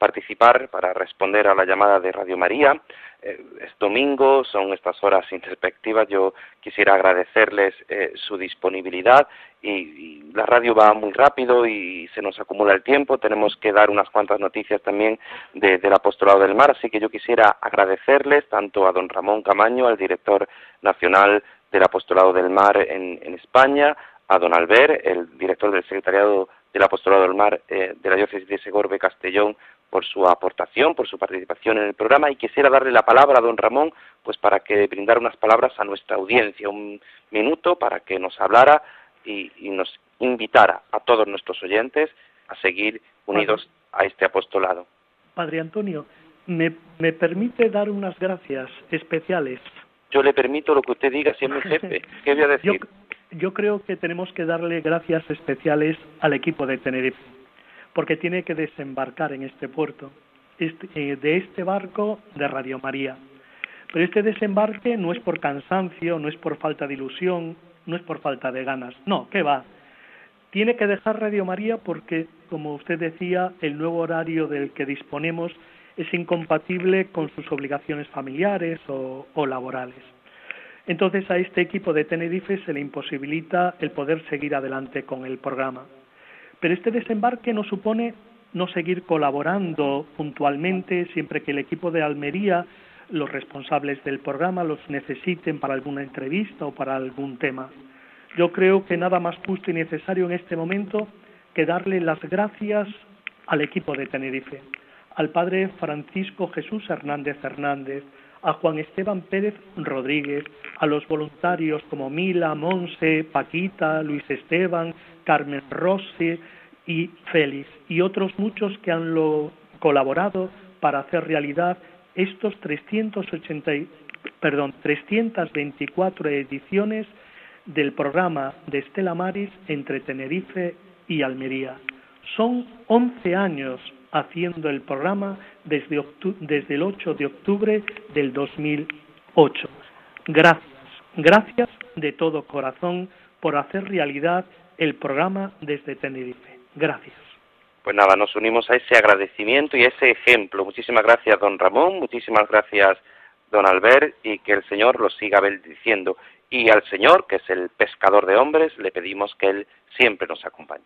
participar, para responder a la llamada de Radio María. Eh, es domingo, son estas horas introspectivas. Yo quisiera agradecerles eh, su disponibilidad y, la radio va muy rápido y se nos acumula el tiempo. Tenemos que dar unas cuantas noticias también del apostolado del mar, así que yo quisiera agradecerles tanto a don Ramón Camaño, al director nacional del apostolado del mar en, España, a don Albert, el director del secretariado del apostolado del mar eh, de la diócesis de Segorbe Castellón, por su aportación, por su participación en el programa y quisiera darle la palabra a don Ramón pues para que brindara unas palabras a nuestra audiencia, un minuto para que nos hablara y, nos invitara a todos nuestros oyentes a seguir unidos a este apostolado. Padre Antonio, ¿me, me permite dar unas gracias especiales? Yo le permito lo que usted diga, si es mi jefe. ¿Qué voy a decir? Yo, yo creo que tenemos que darle gracias especiales al equipo de Tenerife porque tiene que desembarcar en este puerto, este, eh, de este barco de Radio María. Pero este desembarque no es por cansancio, no es por falta de ilusión, no es por falta de ganas, no, ¿qué va? Tiene que dejar Radio María porque, como usted decía, el nuevo horario del que disponemos es incompatible con sus obligaciones familiares o, o laborales. Entonces a este equipo de Tenerife se le imposibilita el poder seguir adelante con el programa. Pero este desembarque no supone no seguir colaborando puntualmente siempre que el equipo de Almería, los responsables del programa, los necesiten para alguna entrevista o para algún tema. Yo creo que nada más justo y necesario en este momento que darle las gracias al equipo de Tenerife, al padre Francisco Jesús Hernández Hernández, a Juan Esteban Pérez Rodríguez, a los voluntarios como Mila, Monse, Paquita, Luis Esteban, Carmen Rossi y Félix y otros muchos que han colaborado para hacer realidad estos 380, perdón, 324 ediciones del programa de Estela Maris entre Tenerife y Almería. Son 11 años haciendo el programa desde, el 8 de octubre del 2008. Gracias, gracias de todo corazón por hacer realidad el programa desde Tenerife. Gracias. Pues nada, nos unimos a ese agradecimiento y a ese ejemplo. Muchísimas gracias, don Ramón, muchísimas gracias, don Albert, y que el Señor lo siga bendiciendo. Y al Señor, que es el pescador de hombres, le pedimos que Él siempre nos acompañe.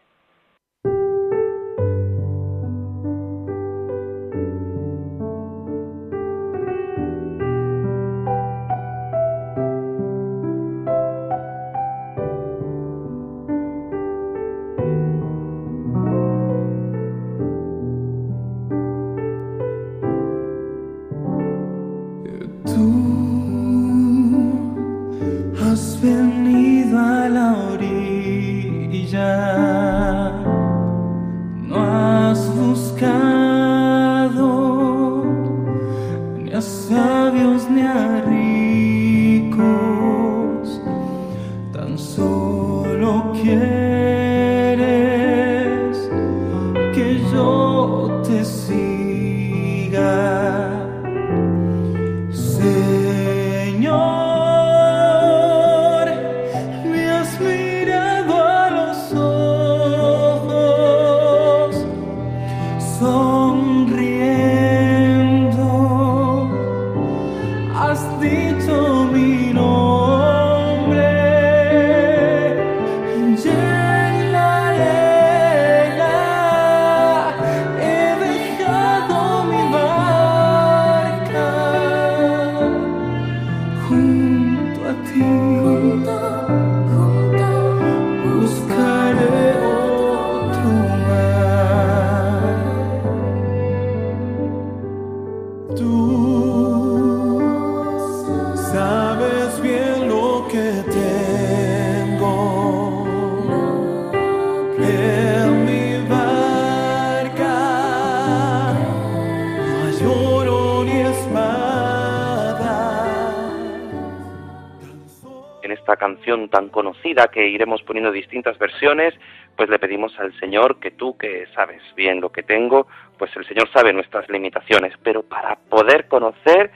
Tan conocida que iremos poniendo distintas versiones, pues le pedimos al Señor que tú que sabes bien lo que tengo, pues el Señor sabe nuestras limitaciones, pero para poder conocer,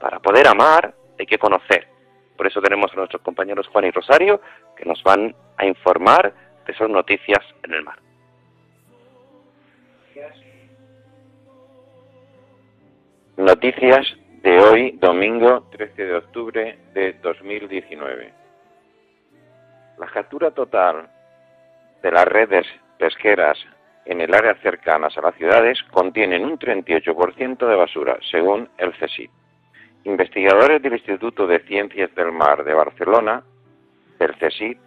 para poder amar, hay que conocer. Por eso tenemos a nuestros compañeros Juan y Rosario que nos van a informar de esas noticias en el mar. Noticias de hoy, domingo 13 de octubre de 2019. La captura total de las redes pesqueras en el área cercanas a las ciudades contienen un 38% de basura, según el CSIC. Investigadores del Instituto de Ciencias del Mar de Barcelona, del CSIC,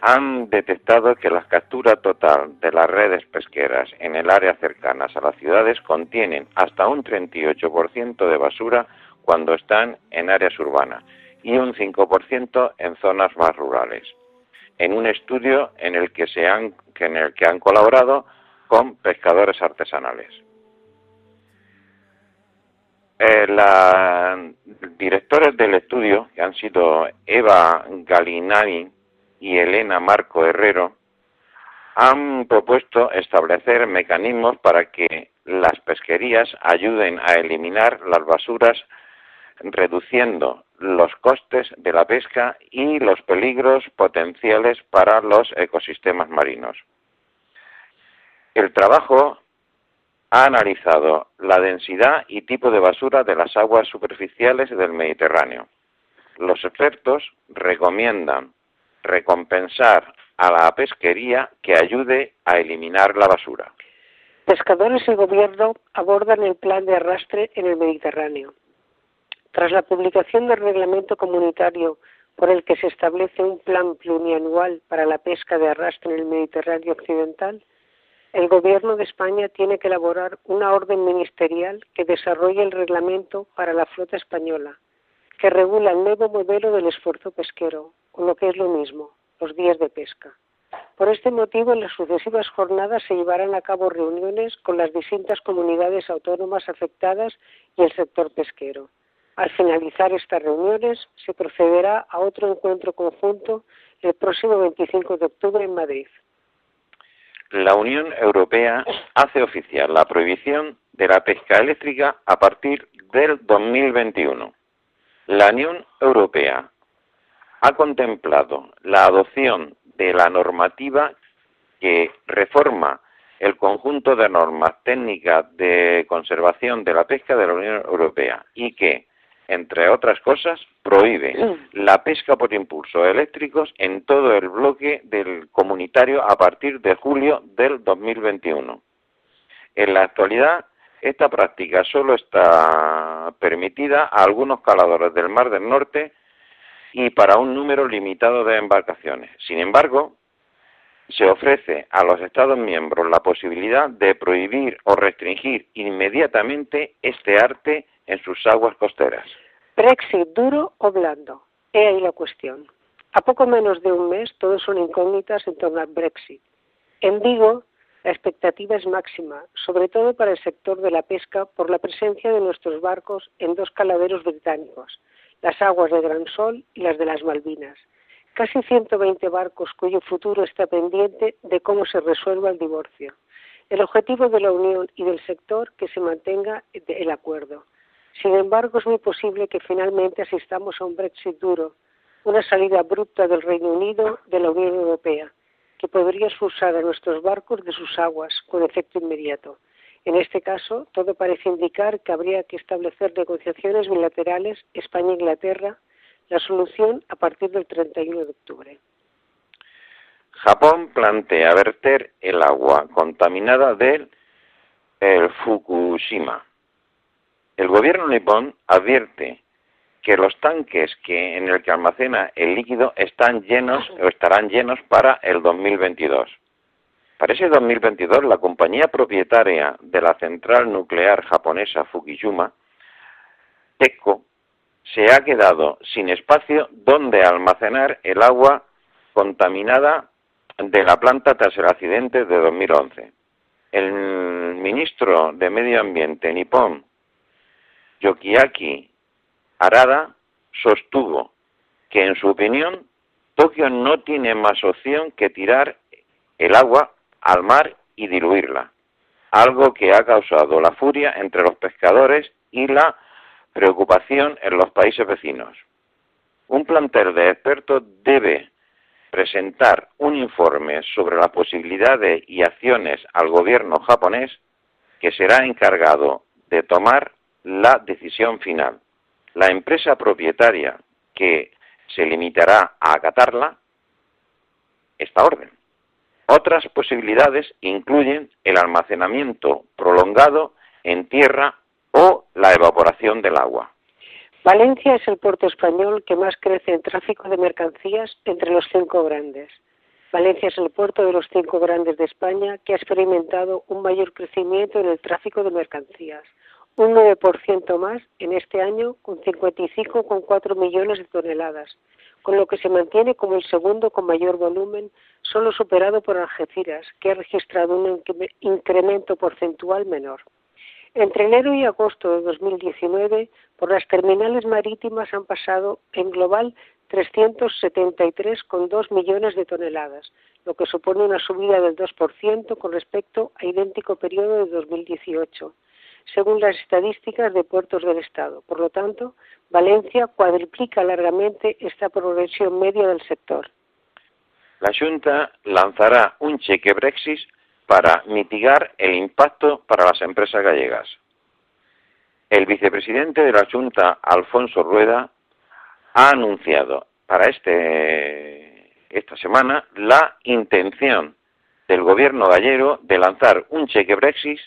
han detectado que la captura total de las redes pesqueras en el área cercanas a las ciudades contienen hasta un 38% de basura cuando están en áreas urbanas y un 5% en zonas más rurales. En un estudio en el que, se han, en el que han colaborado con pescadores artesanales. Eh, los directores del estudio, que han sido Eva Galinani y Elena Marco Herrero, han propuesto establecer mecanismos para que las pesquerías ayuden a eliminar las basuras reduciendo los costes de la pesca y los peligros potenciales para los ecosistemas marinos. El trabajo ha analizado la densidad y tipo de basura de las aguas superficiales del Mediterráneo. Los expertos recomiendan recompensar a la pesquería que ayude a eliminar la basura. Pescadores y gobierno abordan el plan de arrastre en el Mediterráneo. Tras la publicación del reglamento comunitario por el que se establece un plan plurianual para la pesca de arrastre en el Mediterráneo occidental, el Gobierno de España tiene que elaborar una orden ministerial que desarrolle el reglamento para la flota española, que regula el nuevo modelo del esfuerzo pesquero, o lo que es lo mismo, los días de pesca. Por este motivo, en las sucesivas jornadas se llevarán a cabo reuniones con las distintas comunidades autónomas afectadas y el sector pesquero. Al finalizar estas reuniones, se procederá a otro encuentro conjunto el próximo 25 de octubre en Madrid la Unión Europea hace oficial la prohibición de la pesca eléctrica a partir del 2021. La Unión Europea ha contemplado la adopción de la normativa que reforma el conjunto de normas técnicas de conservación de la pesca de la Unión Europea y que entre otras cosas, prohíbe mm. la pesca por impulsos eléctricos en todo el bloque del comunitario a partir de julio del 2021. En la actualidad, esta práctica solo está permitida a algunos caladores del Mar del Norte y para un número limitado de embarcaciones. Sin embargo, se ofrece a los Estados miembros la posibilidad de prohibir o restringir inmediatamente este arte en sus aguas costeras. Brexit duro o blando. He ahí la cuestión. A poco menos de un mes todos son incógnitas en torno al Brexit. En Vigo la expectativa es máxima, sobre todo para el sector de la pesca por la presencia de nuestros barcos en dos caladeros británicos, las aguas de Gran Sol y las de las Malvinas. Casi 120 barcos cuyo futuro está pendiente de cómo se resuelva el divorcio. El objetivo de la Unión y del sector que se mantenga el acuerdo. Sin embargo, es muy posible que finalmente asistamos a un Brexit duro, una salida abrupta del Reino Unido de la Unión Europea, que podría expulsar a nuestros barcos de sus aguas con efecto inmediato. En este caso, todo parece indicar que habría que establecer negociaciones bilaterales España-Inglaterra, la solución a partir del 31 de octubre. Japón plantea verter el agua contaminada del Fukushima el gobierno nipón advierte que los tanques que en el que almacena el líquido están llenos o estarán llenos para el 2022. Para ese 2022, la compañía propietaria de la central nuclear japonesa Fukushima, TECO, se ha quedado sin espacio donde almacenar el agua contaminada de la planta tras el accidente de 2011. El ministro de Medio Ambiente nipón, Yokiaki Arada sostuvo que, en su opinión, Tokio no tiene más opción que tirar el agua al mar y diluirla, algo que ha causado la furia entre los pescadores y la preocupación en los países vecinos. Un plantel de expertos debe presentar un informe sobre las posibilidades y acciones al gobierno japonés que será encargado de tomar la decisión final. La empresa propietaria que se limitará a acatarla esta orden. Otras posibilidades incluyen el almacenamiento prolongado en tierra o la evaporación del agua. Valencia es el puerto español que más crece en tráfico de mercancías entre los cinco grandes. Valencia es el puerto de los cinco grandes de España que ha experimentado un mayor crecimiento en el tráfico de mercancías, un 9% más en este año con 55,4 millones de toneladas, con lo que se mantiene como el segundo con mayor volumen, solo superado por Algeciras, que ha registrado un incremento porcentual menor. Entre enero y agosto de 2019, por las terminales marítimas han pasado en global 373,2 millones de toneladas, lo que supone una subida del 2% con respecto a idéntico periodo de 2018, según las estadísticas de puertos del Estado. Por lo tanto, Valencia cuadriplica largamente esta progresión media del sector. La Junta lanzará un cheque Brexit para mitigar el impacto para las empresas gallegas. El vicepresidente de la Junta, Alfonso Rueda, ha anunciado para este, esta semana la intención del gobierno gallego de lanzar un cheque Brexit,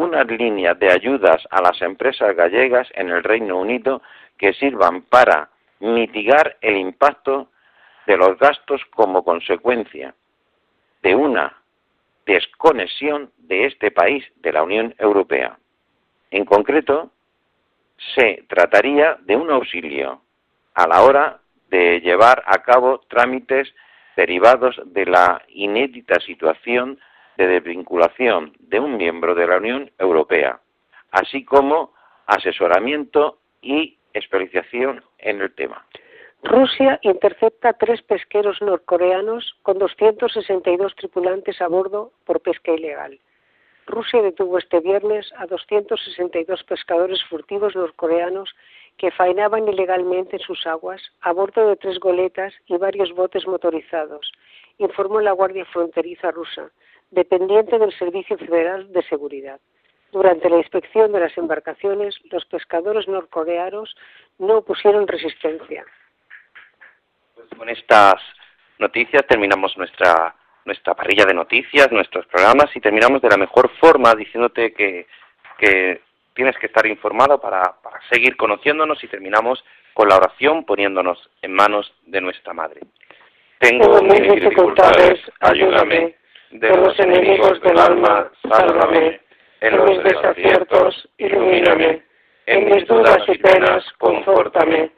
unas líneas de ayudas a las empresas gallegas en el Reino Unido que sirvan para mitigar el impacto de los gastos como consecuencia de una desconexión de este país de la Unión Europea. En concreto, se trataría de un auxilio a la hora de llevar a cabo trámites derivados de la inédita situación de desvinculación de un miembro de la Unión Europea, así como asesoramiento y especialización en el tema. Rusia intercepta tres pesqueros norcoreanos con 262 tripulantes a bordo por pesca ilegal. Rusia detuvo este viernes a 262 pescadores furtivos norcoreanos que faenaban ilegalmente en sus aguas a bordo de tres goletas y varios botes motorizados, informó la Guardia Fronteriza rusa, dependiente del Servicio Federal de Seguridad. Durante la inspección de las embarcaciones, los pescadores norcoreanos no opusieron resistencia. Pues con estas noticias terminamos nuestra nuestra parrilla de noticias, nuestros programas y terminamos de la mejor forma diciéndote que, que tienes que estar informado para, para seguir conociéndonos y terminamos con la oración poniéndonos en manos de nuestra Madre. Tengo mis dificultades, ayúdame. De los enemigos del alma, sálvame. En mis desaciertos, ilumíname. En mis dudas y penas, confórtame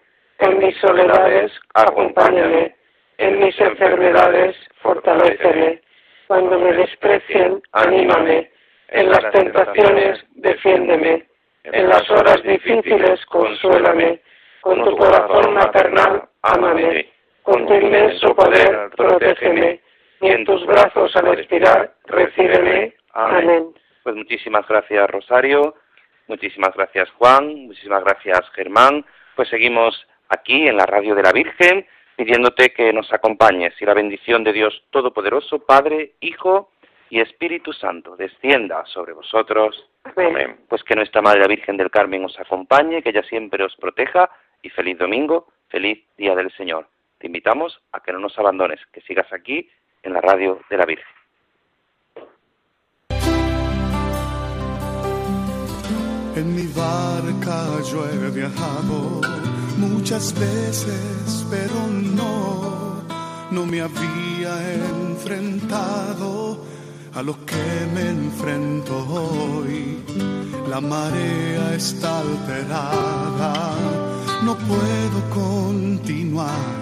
en mis soledades, acompáñame. En mis enfermedades, fortaléceme. Cuando me desprecien, anímame. En las tentaciones, defiéndeme. En las horas difíciles, consuélame. Con tu corazón maternal, ámame. Con tu inmenso poder, protégeme. Y en tus brazos al expirar, recíbeme. Amén. Pues muchísimas gracias, Rosario. Muchísimas gracias, Juan. Muchísimas gracias, Germán. Pues seguimos aquí en la radio de la Virgen, pidiéndote que nos acompañes y la bendición de Dios Todopoderoso, Padre, Hijo y Espíritu Santo, descienda sobre vosotros. Amén. Pues que nuestra Madre la Virgen del Carmen os acompañe, que ella siempre os proteja y feliz domingo, feliz día del Señor. Te invitamos a que no nos abandones, que sigas aquí en la radio de la Virgen. En mi barca yo he viajado muchas veces, pero no, no me había enfrentado a lo que me enfrento hoy. La marea está alterada, no puedo continuar.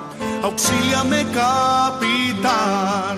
Auxíliame, capitán